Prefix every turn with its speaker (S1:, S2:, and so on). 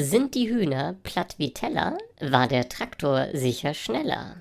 S1: Sind die Hühner platt wie Teller, war der Traktor sicher schneller.